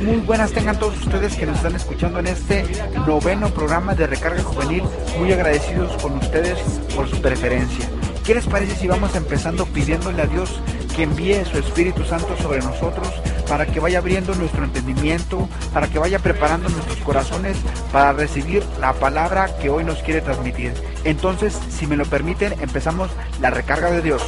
muy buenas tengan todos ustedes que nos están escuchando en este noveno programa de Recarga Juvenil. Muy agradecidos con ustedes por su preferencia. ¿Qué les parece si vamos empezando pidiéndole a Dios que envíe su Espíritu Santo sobre nosotros para que vaya abriendo nuestro entendimiento, para que vaya preparando nuestros corazones para recibir la palabra que hoy nos quiere transmitir? Entonces, si me lo permiten, empezamos la recarga de Dios.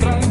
El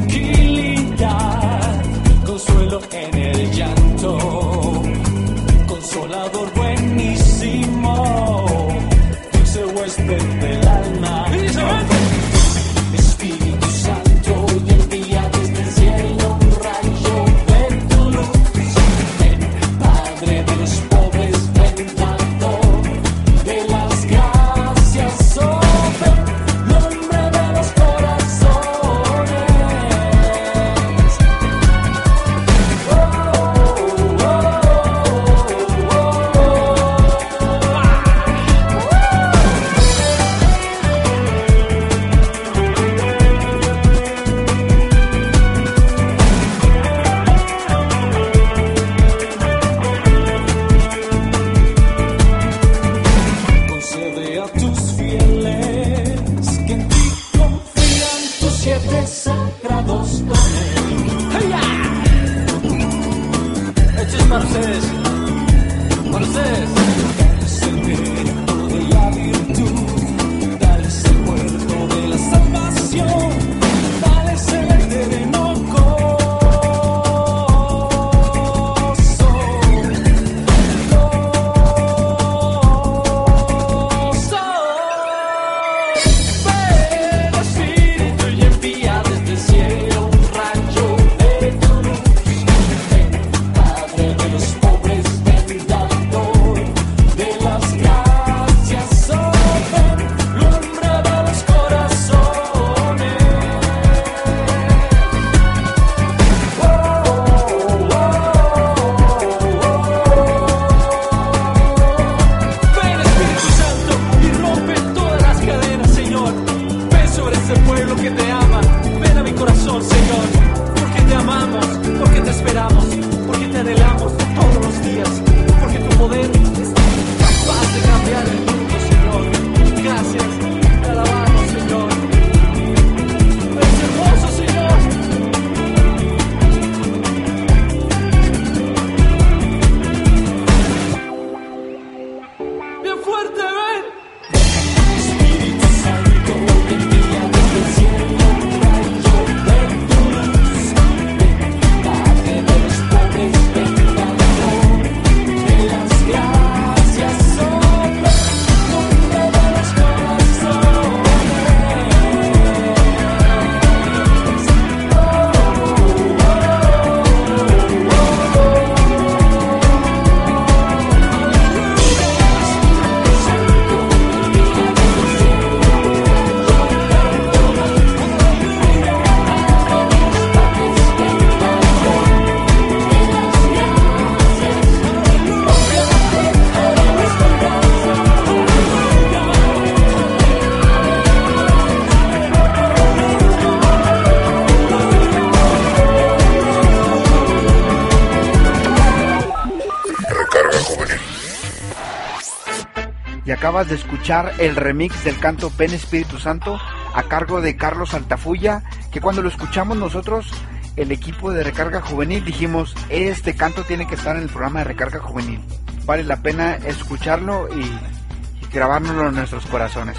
el remix del canto Ven Espíritu Santo a cargo de Carlos Altafulla, que cuando lo escuchamos nosotros, el equipo de Recarga Juvenil, dijimos, este canto tiene que estar en el programa de Recarga Juvenil. Vale la pena escucharlo y, y grabárnoslo en nuestros corazones.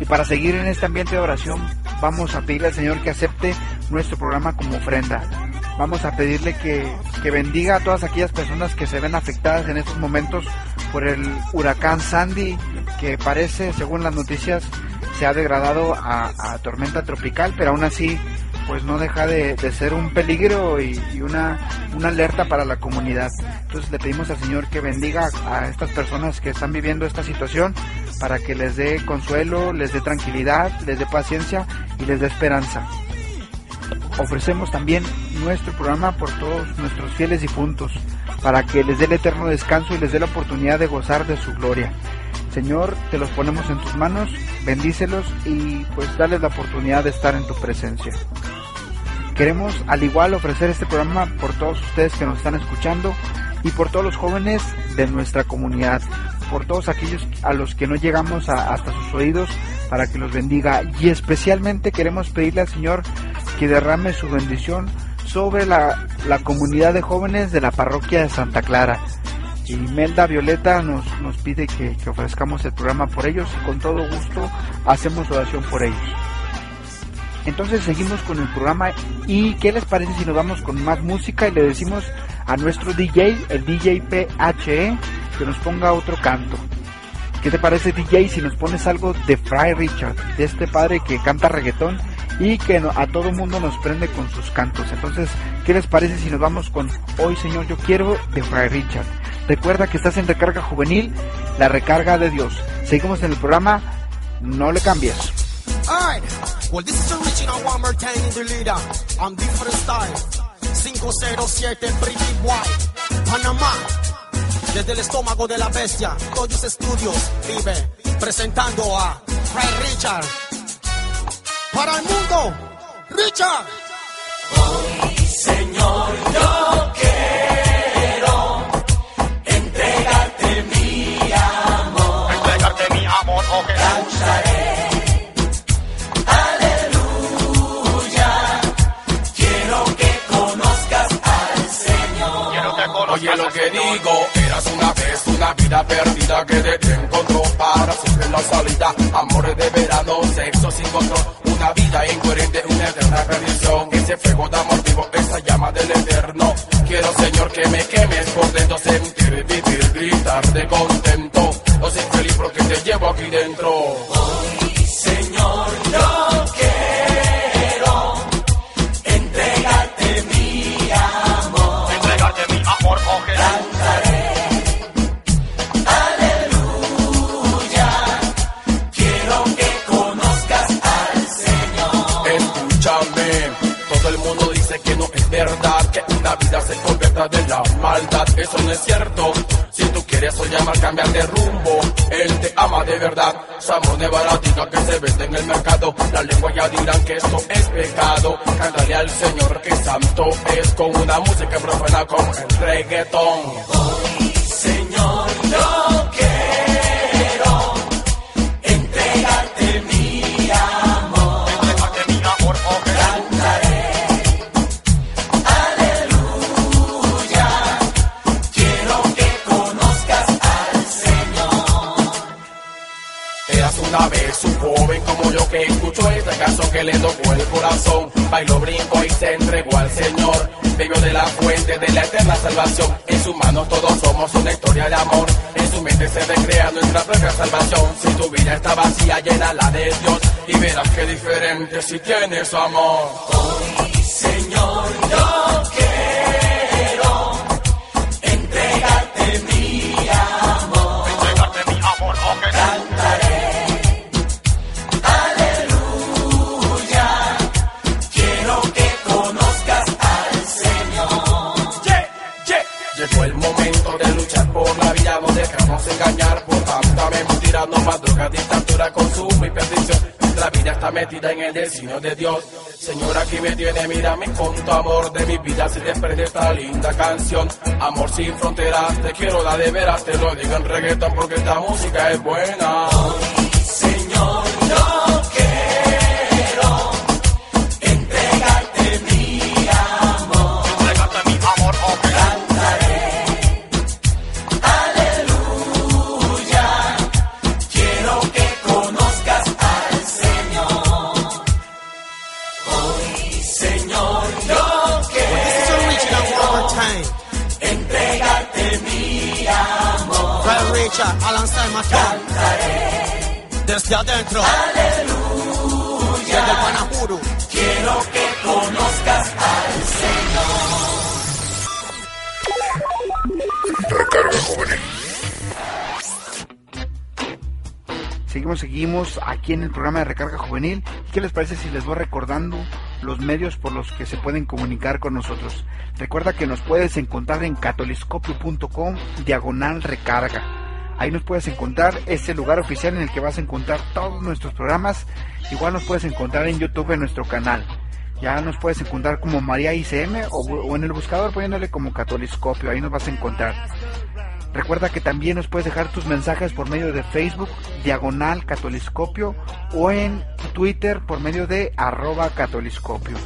Y para seguir en este ambiente de oración, vamos a pedirle al Señor que acepte nuestro programa como ofrenda. Vamos a pedirle que, que bendiga a todas aquellas personas que se ven afectadas en estos momentos por el huracán Sandy, que parece, según las noticias, se ha degradado a, tormenta tropical, pero aún así pues no deja de, de ser un peligro y, y una, una alerta para la comunidad. Entonces le pedimos al Señor que bendiga a estas personas que están viviendo esta situación para que les dé consuelo, les dé tranquilidad, les dé paciencia y les dé esperanza. Ofrecemos también nuestro programa por todos nuestros fieles difuntos, para que les dé el eterno descanso y les dé la oportunidad de gozar de su gloria. Señor, te los ponemos en tus manos, bendícelos y pues dales la oportunidad de estar en tu presencia. Queremos al igual ofrecer este programa por todos ustedes que nos están escuchando y por todos los jóvenes de nuestra comunidad, por todos aquellos a los que no llegamos hasta sus oídos para que los bendiga y especialmente queremos pedirle al Señor que derrame su bendición sobre la, la comunidad de jóvenes de la parroquia de Santa Clara. Y Melda Violeta nos, nos pide que, que ofrezcamos el programa por ellos y con todo gusto hacemos oración por ellos. Entonces seguimos con el programa y ¿qué les parece si nos vamos con más música y le decimos a nuestro DJ, el DJ PHE, que nos ponga otro canto? ¿Qué te parece DJ si nos pones algo de Fry Richard, de este padre que canta reggaetón y que a todo mundo nos prende con sus cantos? Entonces, ¿qué les parece si nos vamos con Hoy Señor Yo Quiero de Fry Richard? Recuerda que estás en recarga juvenil, la recarga de Dios. Seguimos en el programa, no le cambies. Alright, well this is original one more time in the leader on different style. 507 Pretty White, Panamá. Desde el estómago de la bestia, Toyos Studios vive presentando a Ray Richard. Para el mundo, Richard. entregarte mi amor, oh que quiero que conozcas Oye lo que digo, eras una vez una vida perdida que te encontró para siempre la salida. Amores de verano, sexo sin control, una vida incoherente, una eterna perdición. Ese fuego de amor vivo, esa llama del eterno. Quiero Señor que me quemes por dentro, sentir, vivir, gritar de contento. No soy feliz porque te llevo aquí dentro. De la maldad. Eso no es cierto. Si tú quieres o llamar cambiar de rumbo, él te ama de verdad. Somos de baratica que se vende en el mercado. La lengua ya dirán que esto es pecado. Cántale al Señor que santo es con una música profana como el reggaetón. Yo que escuchó esta canción que le tocó el corazón. Bailó, brincó y se entregó al Señor. Bebió de la fuente de la eterna salvación. En sus manos todos somos una historia de amor. En su mente se recrea nuestra propia salvación. Si tu vida está vacía, llena la de Dios. Y verás que diferente si tienes amor. entregarte metida en el destino de Dios. Señora, aquí me tiene, mírame con tu amor de mi vida se desprende esta linda canción. Amor sin fronteras, te quiero dar de veras, te lo digo en reggaeton porque esta música es buena. Fred Richard, alongside my phone. Desde adentro. Desde el. Quiero que conozcas al Señor. Recarga juvenil. Seguimos, seguimos aquí en el programa de Recarga Juvenil. ¿Qué les parece si les voy recordando los medios por los que se pueden comunicar con nosotros? Recuerda que nos puedes encontrar en catoliscopio.com diagonal recarga. Ahí nos puedes encontrar, es el lugar oficial en el que vas a encontrar todos nuestros programas. Igual nos puedes encontrar en YouTube en nuestro canal. Ya nos puedes encontrar como María ICM o, o en el buscador poniéndole como Catoliscopio. Ahí nos vas a encontrar. Recuerda que también nos puedes dejar tus mensajes por medio de Facebook, diagonal catoliscopio, o en Twitter por medio de arroba catoliscopio.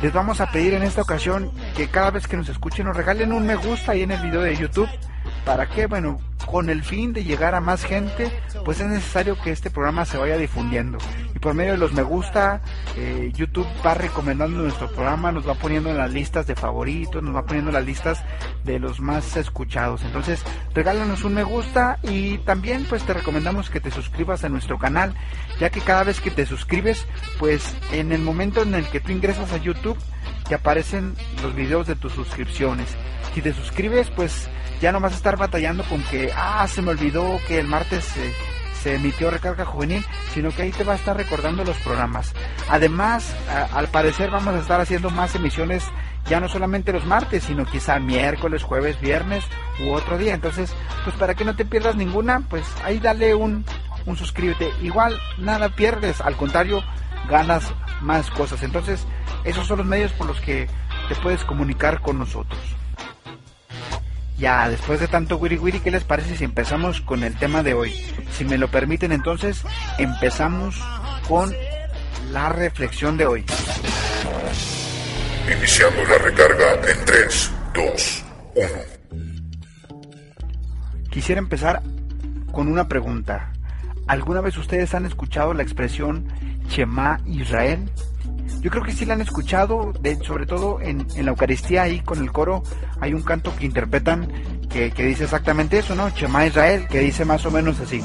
Les vamos a pedir en esta ocasión que cada vez que nos escuchen nos regalen un me gusta ahí en el video de YouTube. ¿Para qué? Bueno, con el fin de llegar a más gente, pues es necesario que este programa se vaya difundiendo. Y por medio de los me gusta, eh, YouTube va recomendando nuestro programa, nos va poniendo en las listas de favoritos, nos va poniendo en las listas de los más escuchados. Entonces, regálanos un me gusta y también pues te recomendamos que te suscribas a nuestro canal, ya que cada vez que te suscribes, pues en el momento en el que tú ingresas a YouTube, te aparecen los videos de tus suscripciones. Si te suscribes, pues ya no vas a estar batallando con que, ah, se me olvidó que el martes se, emitió recarga juvenil, sino que ahí te va a estar recordando los programas. Además, al parecer vamos a estar haciendo más emisiones ya no solamente los martes, sino quizá miércoles, jueves, viernes u otro día. Entonces, pues para que no te pierdas ninguna, pues ahí dale un, un suscríbete. Igual nada pierdes, al contrario, ganas más cosas. Entonces, esos son los medios por los que te puedes comunicar con nosotros. Ya, después de tanto wiri wiri, ¿qué les parece si empezamos con el tema de hoy? Si me lo permiten, entonces empezamos con la reflexión de hoy. Iniciando la recarga en 3, 2, 1. Quisiera empezar con una pregunta. ¿Alguna vez ustedes han escuchado la expresión Shema Israel? Yo creo que sí la han escuchado, sobre todo en, en la Eucaristía ahí con el coro hay un canto que interpretan que, que dice exactamente eso, ¿no? Shema Israel, que dice más o menos así.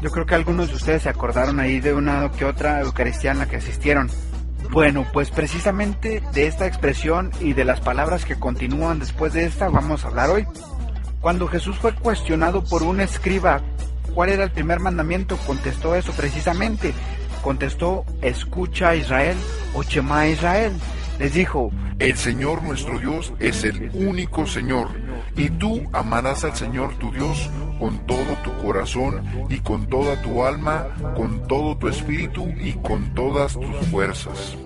Yo creo que algunos de ustedes se acordaron ahí de una que otra Eucaristía en la que asistieron. Bueno, pues precisamente de esta expresión y de las palabras que continúan después de esta vamos a hablar hoy. Cuando Jesús fue cuestionado por un escriba cuál era el primer mandamiento, contestó eso precisamente. Contestó, escucha Israel o Shema Israel. Les dijo, El Señor nuestro Dios es el único Señor, y tú amarás al Señor tu Dios con todo tu corazón y con toda tu alma, con todo tu espíritu y con todas tus fuerzas.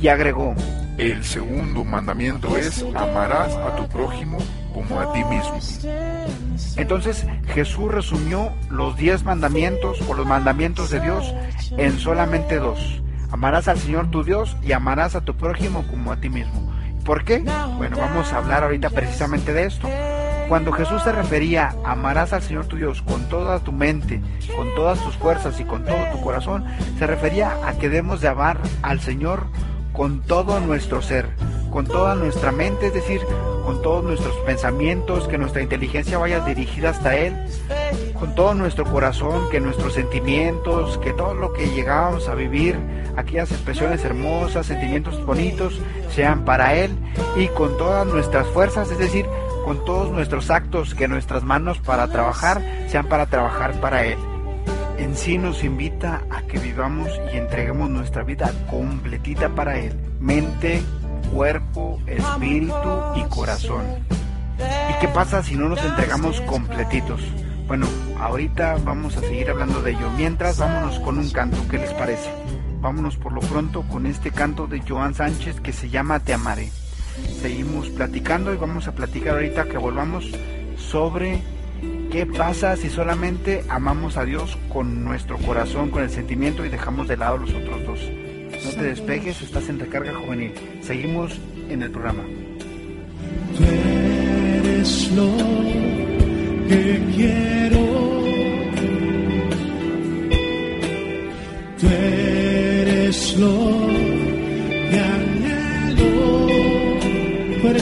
y agregó, El segundo mandamiento es amarás a tu prójimo como a ti mismo. Entonces Jesús resumió los diez mandamientos o los mandamientos de Dios en solamente dos. Amarás al Señor tu Dios y amarás a tu prójimo como a ti mismo. ¿Por qué? Bueno, vamos a hablar ahorita precisamente de esto. Cuando Jesús se refería amarás al Señor tu Dios con toda tu mente, con todas tus fuerzas y con todo tu corazón, se refería a que debemos de amar al Señor con todo nuestro ser, con toda nuestra mente, es decir, con todos nuestros pensamientos, que nuestra inteligencia vaya dirigida hasta Él, con todo nuestro corazón, que nuestros sentimientos, que todo lo que llegamos a vivir, aquellas expresiones hermosas, sentimientos bonitos, sean para Él y con todas nuestras fuerzas, es decir, con todos nuestros actos, que nuestras manos para trabajar sean para trabajar para Él. En sí nos invita a que vivamos y entreguemos nuestra vida completita para Él. Mente, cuerpo, espíritu y corazón. ¿Y qué pasa si no nos entregamos completitos? Bueno, ahorita vamos a seguir hablando de ello. Mientras, vámonos con un canto, ¿qué les parece? Vámonos por lo pronto con este canto de Joan Sánchez que se llama Te amaré. Seguimos platicando y vamos a platicar ahorita que volvamos sobre qué pasa si solamente amamos a Dios con nuestro corazón, con el sentimiento y dejamos de lado los otros dos. No te despegues, estás en recarga juvenil. Seguimos en el programa. Tú eres lo que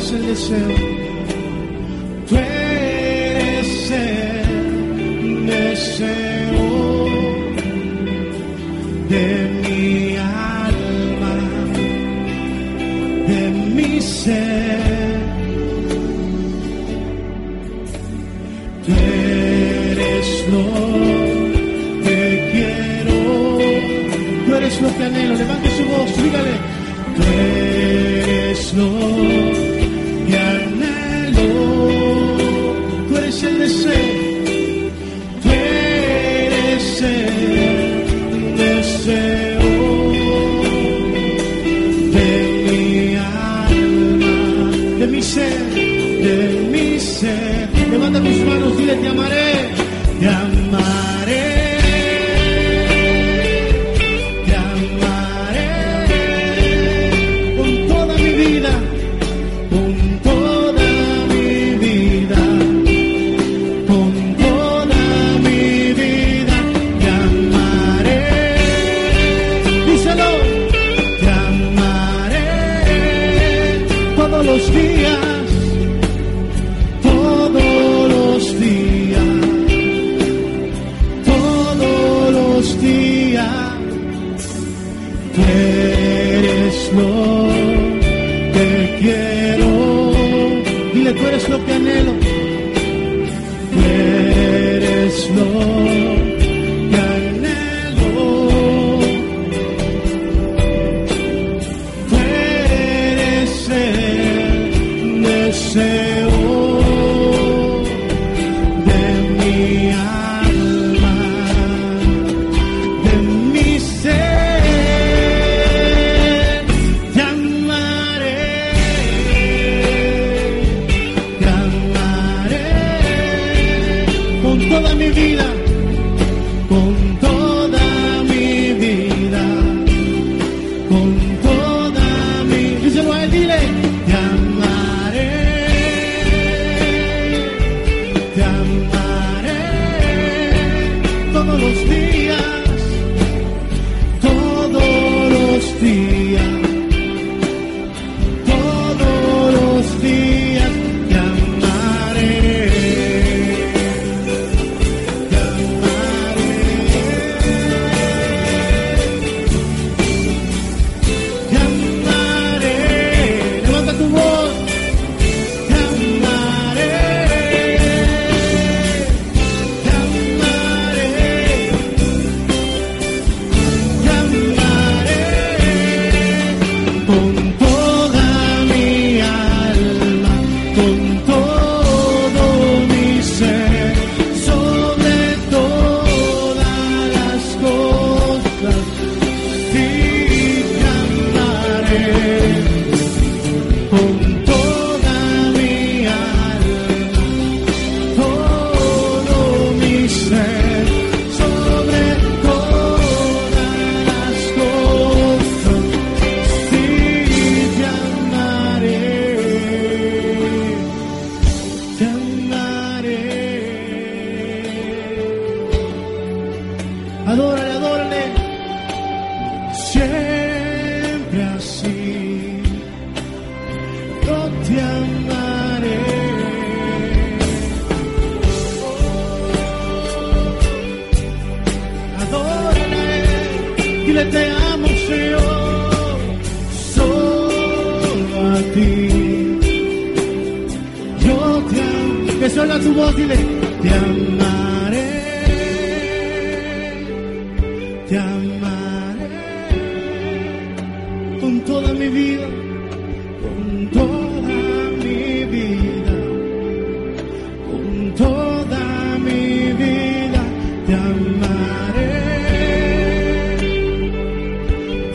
eres el deseo. Tú eres el deseo de mi alma, de mi ser. Tú eres lo que quiero, tú eres lo que anhelo. Levante su voz, dígale. Tú eres lo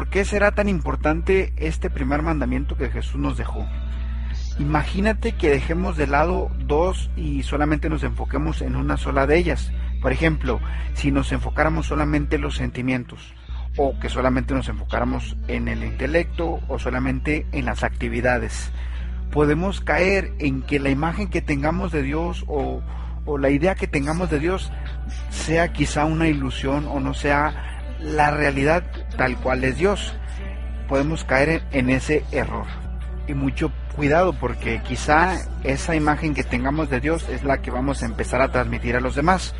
¿Por qué será tan importante este primer mandamiento que Jesús nos dejó? Imagínate que dejemos de lado dos y solamente nos enfoquemos en una sola de ellas. Por ejemplo, si nos enfocáramos solamente en los sentimientos, o que solamente nos enfocáramos en el intelecto, o solamente en las actividades. Podemos caer en que la imagen que tengamos de Dios o, o la idea que tengamos de Dios sea quizá una ilusión o no sea la realidad tal cual es Dios. Podemos caer en, ese error. Y mucho cuidado porque quizá esa imagen que tengamos de Dios es la que vamos a empezar a transmitir a los demás.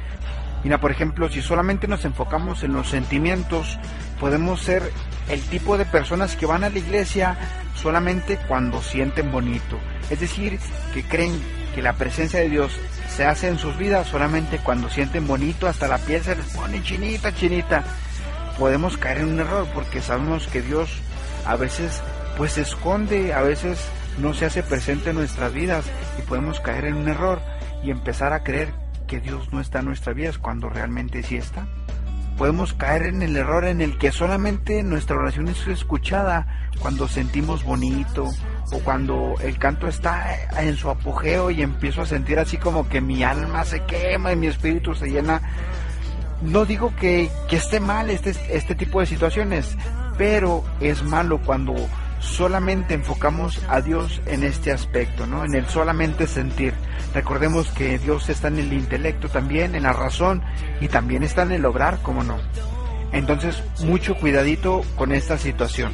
Mira, por ejemplo, si solamente nos enfocamos en los sentimientos, podemos ser el tipo de personas que van a la iglesia solamente cuando sienten bonito. Es decir, que creen que la presencia de Dios se hace en sus vidas solamente cuando sienten bonito, hasta la piel se les pone chinita, chinita. Podemos caer en un error porque sabemos que Dios a veces pues se esconde, a veces no se hace presente en nuestras vidas y podemos caer en un error y empezar a creer que Dios no está en nuestras vidas cuando realmente sí está. Podemos caer en el error en el que solamente nuestra oración es escuchada cuando sentimos bonito o cuando el canto está en su apogeo y empiezo a sentir así como que mi alma se quema y mi espíritu se llena. No digo que, que esté mal este, este tipo de situaciones, pero es malo cuando solamente enfocamos a Dios en este aspecto, ¿no? En el solamente sentir. Recordemos que Dios está en el intelecto también, en la razón y también está en el obrar, ¿cómo no? Entonces, mucho cuidadito con esta situación.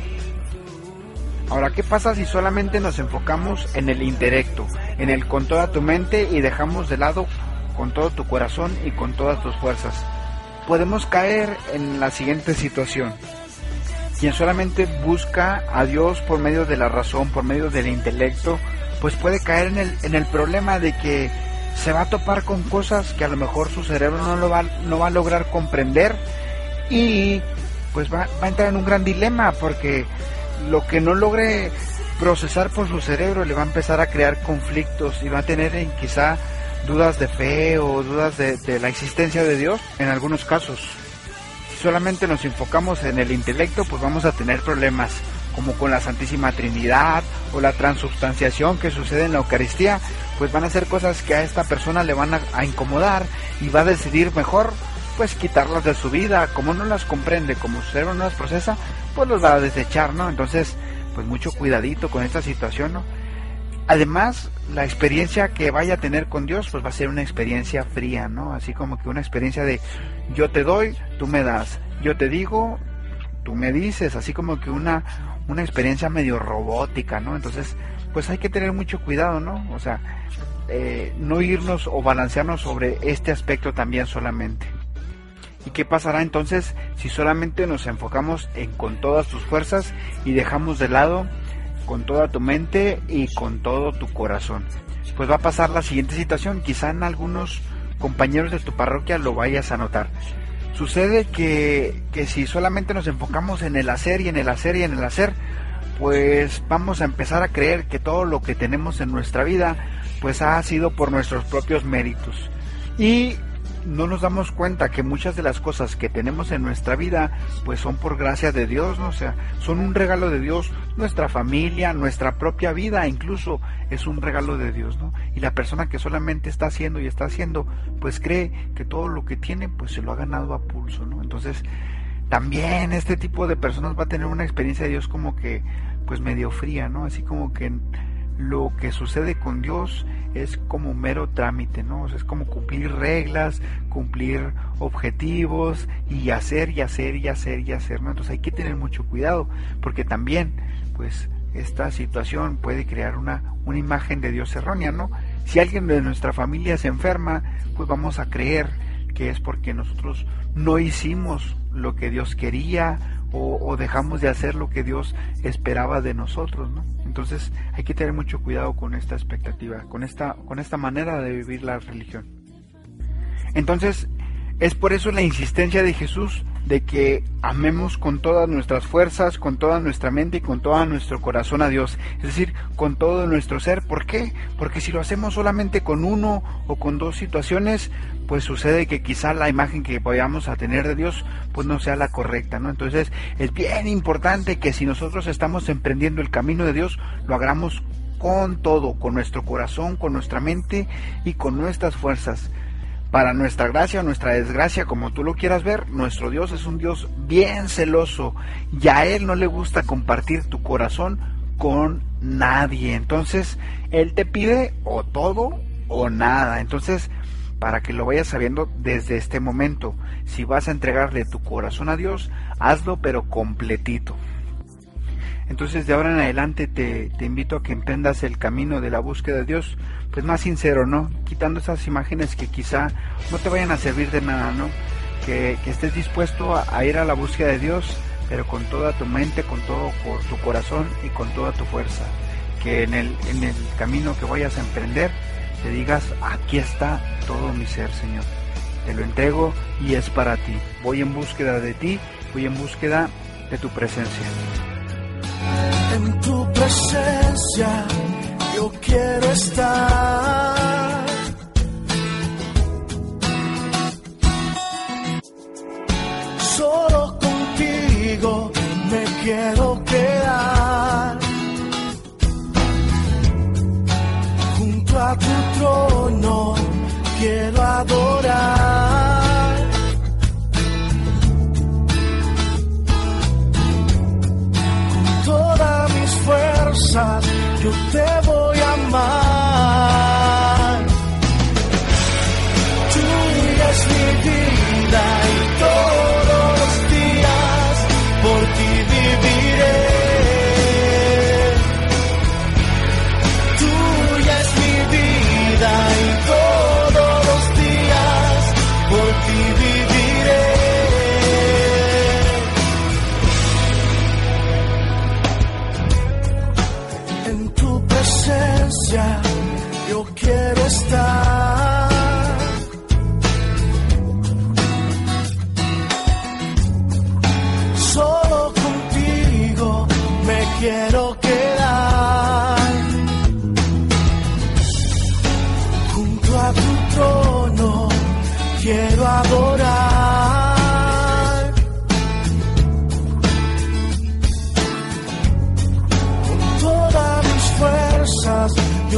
Ahora, ¿qué pasa si solamente nos enfocamos en el intelecto, en el con toda tu mente y dejamos de lado con todo tu corazón y con todas tus fuerzas? Podemos caer en la siguiente situación. Quien solamente busca a Dios por medio de la razón, por medio del intelecto, pues puede caer en el, en el problema de que se va a topar con cosas que a lo mejor su cerebro no, lo va, no va a lograr comprender y pues va, va a entrar en un gran dilema porque lo que no logre procesar por su cerebro le va a empezar a crear conflictos y va a tener en quizá dudas de fe o dudas de, de la existencia de Dios en algunos casos solamente nos enfocamos en el intelecto, pues vamos a tener problemas como con la Santísima Trinidad o la transubstanciación que sucede en la Eucaristía, pues van a ser cosas que a esta persona le van a, incomodar y va a decidir mejor pues quitarlas de su vida, como no las comprende, como su cerebro no las procesa, pues los va a desechar, ¿no? Entonces, pues mucho cuidadito con esta situación, ¿no? Además, la experiencia que vaya a tener con Dios, pues va a ser una experiencia fría, ¿no? Así como que una experiencia de yo te doy, tú me das, yo te digo, tú me dices, así como que una, una experiencia medio robótica, ¿no? Entonces, pues hay que tener mucho cuidado, ¿no? O sea, eh, no irnos o balancearnos sobre este aspecto también solamente. ¿Y qué pasará entonces si solamente nos enfocamos en con todas tus fuerzas y dejamos de lado con toda tu mente y con todo tu corazón. Pues va a pasar la siguiente situación, quizá en algunos compañeros de tu parroquia lo vayas a notar. Sucede que, que si solamente nos enfocamos en el hacer y en el hacer y en el hacer, pues vamos a empezar a creer que todo lo que tenemos en nuestra vida pues ha sido por nuestros propios méritos. Y no nos damos cuenta que muchas de las cosas que tenemos en nuestra vida pues son por gracia de Dios, ¿no? O sea, son un regalo de Dios, nuestra familia, nuestra propia vida incluso es un regalo de Dios, ¿no? Y la persona que solamente está haciendo y está haciendo pues cree que todo lo que tiene pues se lo ha ganado a pulso, ¿no? Entonces, también este tipo de personas va a tener una experiencia de Dios como que pues medio fría, ¿no? Así como que lo que sucede con Dios es como mero trámite, ¿no? es como cumplir reglas, cumplir objetivos y hacer y hacer y hacer y hacer, ¿no? Entonces hay que tener mucho cuidado, porque también, pues, esta situación puede crear una, una imagen de Dios errónea, ¿no? Si alguien de nuestra familia se enferma, pues vamos a creer que es porque nosotros no hicimos lo que Dios quería o, dejamos de hacer lo que Dios esperaba de nosotros, ¿no? Entonces hay que tener mucho cuidado con esta expectativa, con esta, con esta manera de vivir la religión. Entonces, es por eso la insistencia de Jesús de que amemos con todas nuestras fuerzas, con toda nuestra mente y con todo nuestro corazón a Dios, es decir, con todo nuestro ser. ¿Por qué? Porque si lo hacemos solamente con uno o con dos situaciones, pues sucede que quizá la imagen que vayamos a tener de Dios pues no sea la correcta, ¿no? Entonces es bien importante que si nosotros estamos emprendiendo el camino de Dios, lo hagamos con todo, con nuestro corazón, con nuestra mente y con nuestras fuerzas. Para nuestra gracia o nuestra desgracia, como tú lo quieras ver, nuestro Dios es un Dios bien celoso y a Él no le gusta compartir tu corazón con nadie. Entonces, Él te pide o todo o nada. Entonces, para que lo vayas sabiendo desde este momento, si vas a entregarle tu corazón a Dios, hazlo pero completito. Entonces de ahora en adelante te, te, invito a que emprendas el camino de la búsqueda de Dios, pues más sincero, ¿no? Quitando esas imágenes que quizá no te vayan a servir de nada, ¿no? Que, estés dispuesto a, a, ir a la búsqueda de Dios, pero con toda tu mente, con todo por tu corazón y con toda tu fuerza. Que en el, en el camino que vayas a emprender, te digas, aquí está todo mi ser, Señor. Te lo entrego y es para ti. Voy en búsqueda de ti, voy en búsqueda de tu presencia. En tu presencia yo quiero estar. Solo contigo me quiero quedar. Junto a tu trono quiero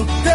fuerzas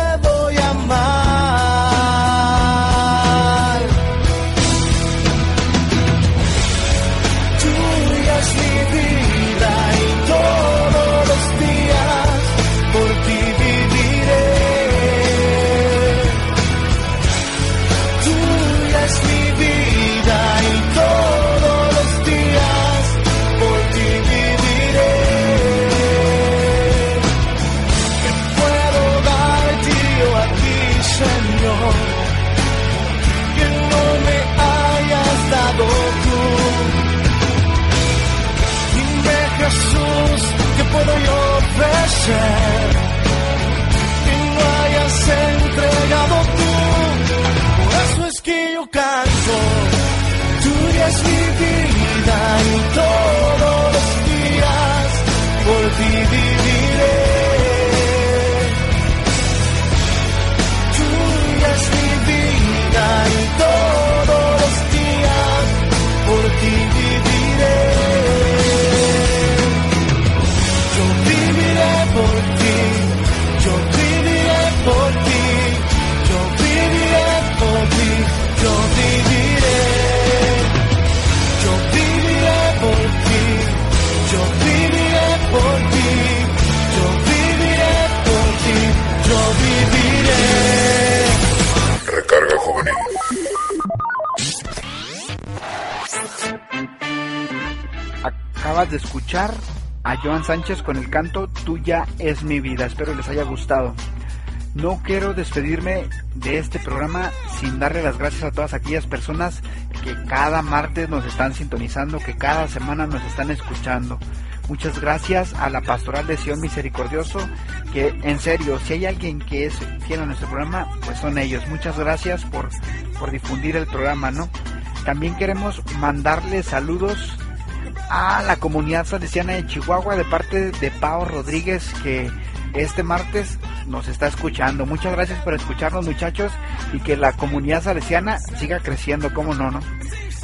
ofrecer, escuchar a Joan Sánchez con el canto Tuya es mi vida. Espero les haya gustado. No quiero despedirme de este programa sin darle las gracias a todas aquellas personas que cada martes nos están sintonizando, que cada semana nos están escuchando. Muchas gracias a la Pastoral de Sion Misericordioso, que en serio, si hay alguien que es fiel a nuestro programa, pues son ellos. Muchas gracias por, por difundir el programa, ¿no? También queremos mandarle saludos a la comunidad salesiana de Chihuahua de parte de Pao Rodríguez que este martes nos está escuchando. Muchas gracias por escucharnos muchachos y que la comunidad salesiana siga creciendo, como no, ¿no?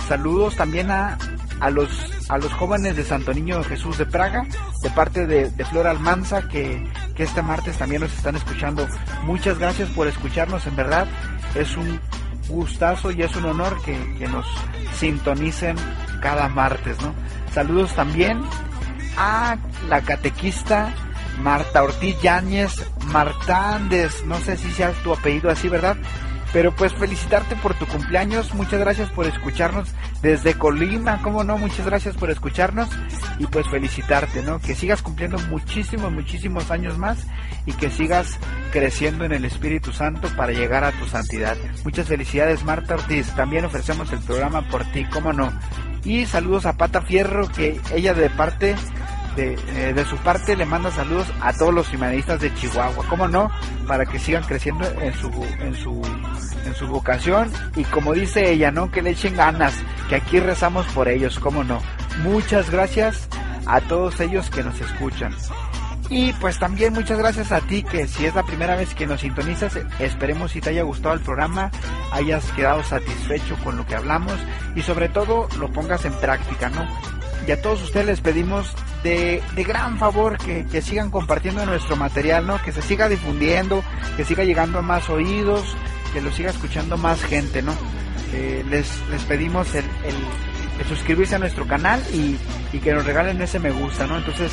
Saludos también a, a los a los jóvenes de Santo Niño Jesús de Praga, de parte de, de Flor Almanza, que, que este martes también nos están escuchando. Muchas gracias por escucharnos, en verdad. Es un gustazo y es un honor que, que nos sintonicen cada martes, ¿no? Saludos también a la catequista Marta Ortiz Yáñez Martánez, no sé si sea tu apellido así, ¿verdad? Pero pues felicitarte por tu cumpleaños, muchas gracias por escucharnos desde Colima, cómo no, muchas gracias por escucharnos y pues felicitarte, ¿no? Que sigas cumpliendo muchísimos, muchísimos años más y que sigas creciendo en el Espíritu Santo para llegar a tu santidad. Muchas felicidades Marta Ortiz, también ofrecemos el programa por ti, cómo no. Y saludos a Pata Fierro, que ella de parte de, eh, de, su parte le manda saludos a todos los humanistas de Chihuahua, cómo no, para que sigan creciendo en su, en su, en su vocación y como dice ella, ¿no? Que le echen ganas, que aquí rezamos por ellos, cómo no. Muchas gracias a todos ellos que nos escuchan. Y pues también muchas gracias a ti que si es la primera vez que nos sintonizas, esperemos si te haya gustado el programa, hayas quedado satisfecho con lo que hablamos y sobre todo lo pongas en práctica, ¿no? Y a todos ustedes les pedimos de, de gran favor que, que, sigan compartiendo nuestro material, ¿no? Que se siga difundiendo, que siga llegando a más oídos, que lo siga escuchando más gente, ¿no? Eh, les, les pedimos el, el, el, suscribirse a nuestro canal y, y que nos regalen ese me gusta, ¿no? Entonces,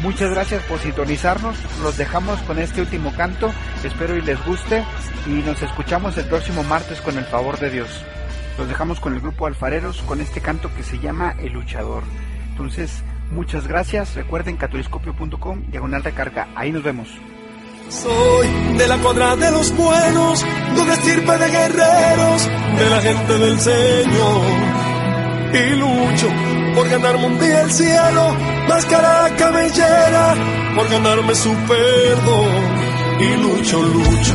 muchas gracias por sintonizarnos, los dejamos con este último canto, espero y les guste y nos escuchamos el próximo martes con el favor de Dios. Los dejamos con el grupo Alfareros con este canto que se llama El Luchador. Entonces, muchas gracias. Recuerden catoliscopio.com, diagonal recarga. Ahí nos vemos. Soy de la cuadra de los buenos, de una estirpe de guerreros, de la gente del Señor. Y lucho por ganarme un día el cielo, máscara cabellera, por ganarme su perdón. Y lucho, lucho,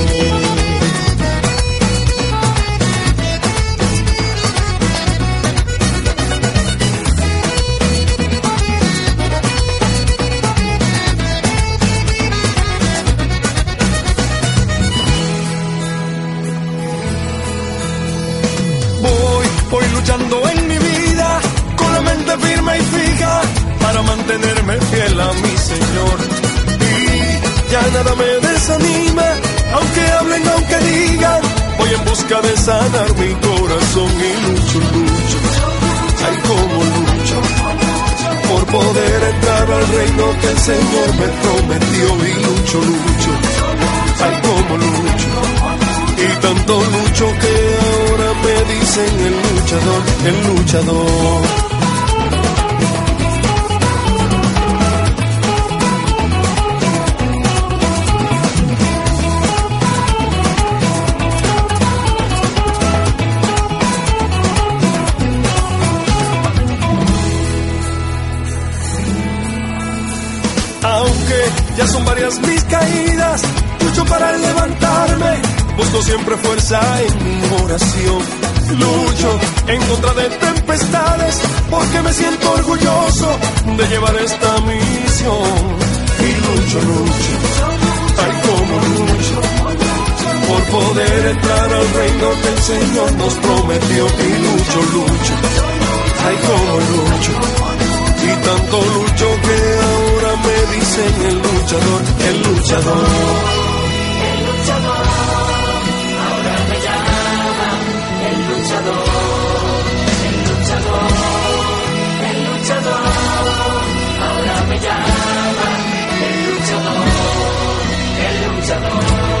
Mantenerme fiel a mi Señor. Y ya nada me desanima, aunque hablen, aunque digan, voy en busca de sanar mi corazón y lucho, lucho. Ay, como lucho, por poder entrar al reino que el Señor me prometió y lucho, lucho. Ay, como lucho. Y tanto lucho que ahora me dicen el luchador, el luchador. Varias mis caídas, lucho para levantarme, busco siempre fuerza en mi oración. Lucho en contra de tempestades, porque me siento orgulloso de llevar esta misión. Y lucho, lucho, ay como lucho, por poder entrar al reino que el Señor nos prometió. Y lucho, lucho, ay como lucho, y tanto lucho que dicen el luchador, el luchador. El luchador, ahora me llaman el luchador, el luchador, el luchador, ahora me llaman el luchador, el luchador.